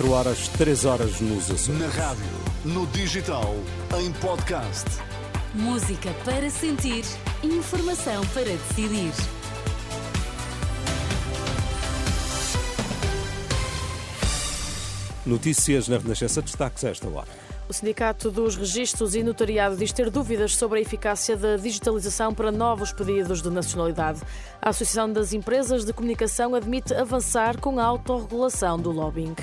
4 horas, 3 horas nos Açores. Na rádio, no digital, em podcast. Música para sentir, informação para decidir. Notícias na Renascença, destaques a esta hora. O Sindicato dos Registros e Notariado diz ter dúvidas sobre a eficácia da digitalização para novos pedidos de nacionalidade. A Associação das Empresas de Comunicação admite avançar com a autorregulação do lobbying.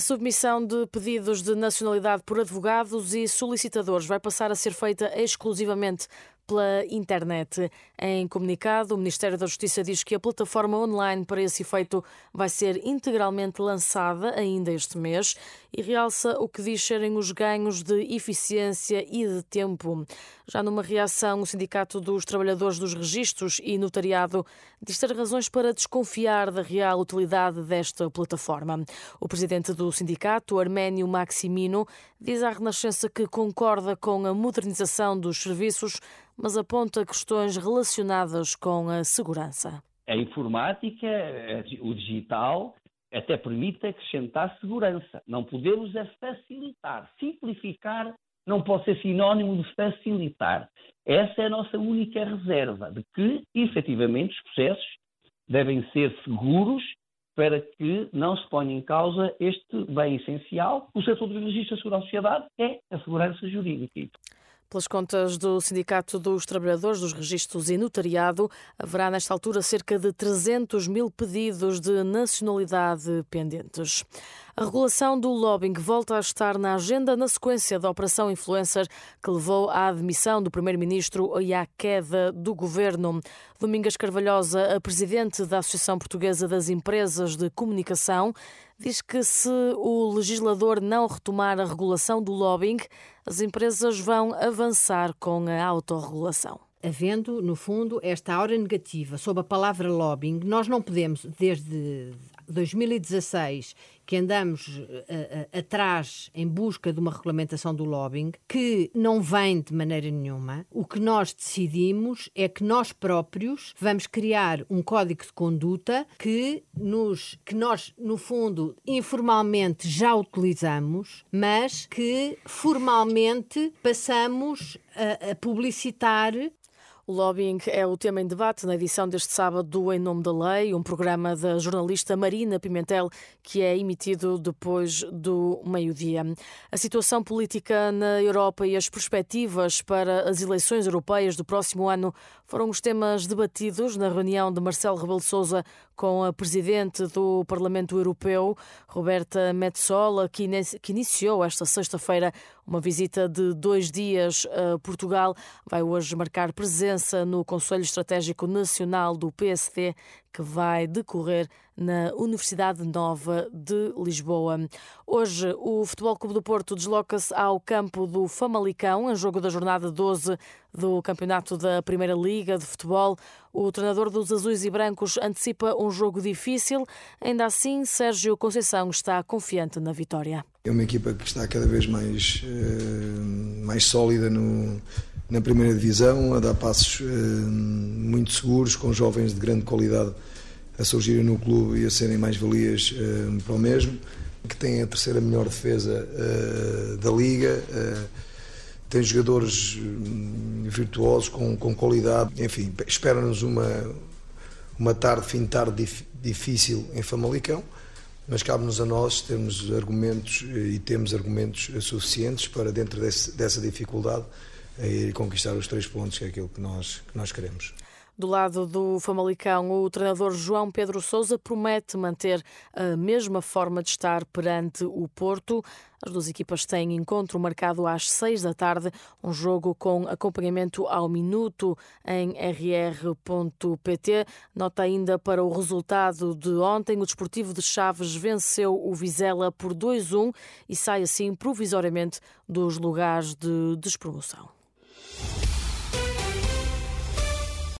Submissão de pedidos de nacionalidade por advogados e solicitadores vai passar a ser feita exclusivamente pela internet. Em comunicado, o Ministério da Justiça diz que a plataforma online para esse efeito vai ser integralmente lançada ainda este mês e realça o que diz serem os ganhos de eficiência e de tempo. Já numa reação, o Sindicato dos Trabalhadores dos Registros e Notariado diz ter razões para desconfiar da real utilidade desta plataforma. O presidente do sindicato, Arménio Maximino, diz à Renascença que concorda com a modernização dos serviços mas aponta questões relacionadas com a segurança. A informática, o digital, até permite acrescentar segurança. Não podemos é facilitar. Simplificar não pode ser sinónimo de facilitar. Essa é a nossa única reserva, de que, efetivamente, os processos devem ser seguros para que não se ponha em causa este bem essencial. O setor do registro da segurança sociedade é a segurança jurídica. Pelas contas do Sindicato dos Trabalhadores dos Registros e Notariado, haverá nesta altura cerca de 300 mil pedidos de nacionalidade pendentes. A regulação do lobbying volta a estar na agenda na sequência da Operação Influencer, que levou à admissão do Primeiro-Ministro e à queda do governo. Domingas Carvalhosa, a presidente da Associação Portuguesa das Empresas de Comunicação, diz que se o legislador não retomar a regulação do lobbying, as empresas vão avançar com a autorregulação. Havendo, no fundo, esta aura negativa sobre a palavra lobbying, nós não podemos, desde 2016, que andamos uh, uh, atrás em busca de uma regulamentação do lobbying, que não vem de maneira nenhuma. O que nós decidimos é que nós próprios vamos criar um código de conduta que, nos, que nós, no fundo, informalmente já utilizamos, mas que formalmente passamos a, a publicitar o lobbying é o tema em debate na edição deste sábado do Em Nome da Lei, um programa da jornalista Marina Pimentel que é emitido depois do meio-dia. A situação política na Europa e as perspectivas para as eleições europeias do próximo ano foram os temas debatidos na reunião de Marcelo Rebelo de Sousa com a presidente do Parlamento Europeu, Roberta Metsola, que iniciou esta sexta-feira uma visita de dois dias a Portugal. Vai hoje marcar presença no Conselho Estratégico Nacional do PSD, que vai decorrer na Universidade Nova de Lisboa. Hoje, o Futebol Clube do Porto desloca-se ao campo do Famalicão, em jogo da jornada 12 do Campeonato da Primeira Liga de Futebol. O treinador dos Azuis e Brancos antecipa um jogo difícil. Ainda assim, Sérgio Conceição está confiante na vitória. É uma equipa que está cada vez mais, uh, mais sólida no, na primeira divisão, a dar passos uh, muito seguros, com jovens de grande qualidade a surgirem no clube e a serem mais valias uh, para o mesmo, que tem a terceira melhor defesa uh, da liga, tem jogadores hum, virtuosos com, com qualidade, enfim, espera-nos uma, uma tarde, fim de tarde dif, difícil em Famalicão, mas cabe-nos a nós termos argumentos e temos argumentos suficientes para, dentro desse, dessa dificuldade, ir conquistar os três pontos, que é aquilo que nós, que nós queremos. Do lado do Famalicão, o treinador João Pedro Sousa promete manter a mesma forma de estar perante o Porto. As duas equipas têm encontro marcado às seis da tarde, um jogo com acompanhamento ao minuto em rr.pt. Nota ainda para o resultado de ontem: o Desportivo de Chaves venceu o Vizela por 2-1 e sai assim provisoriamente dos lugares de despromoção.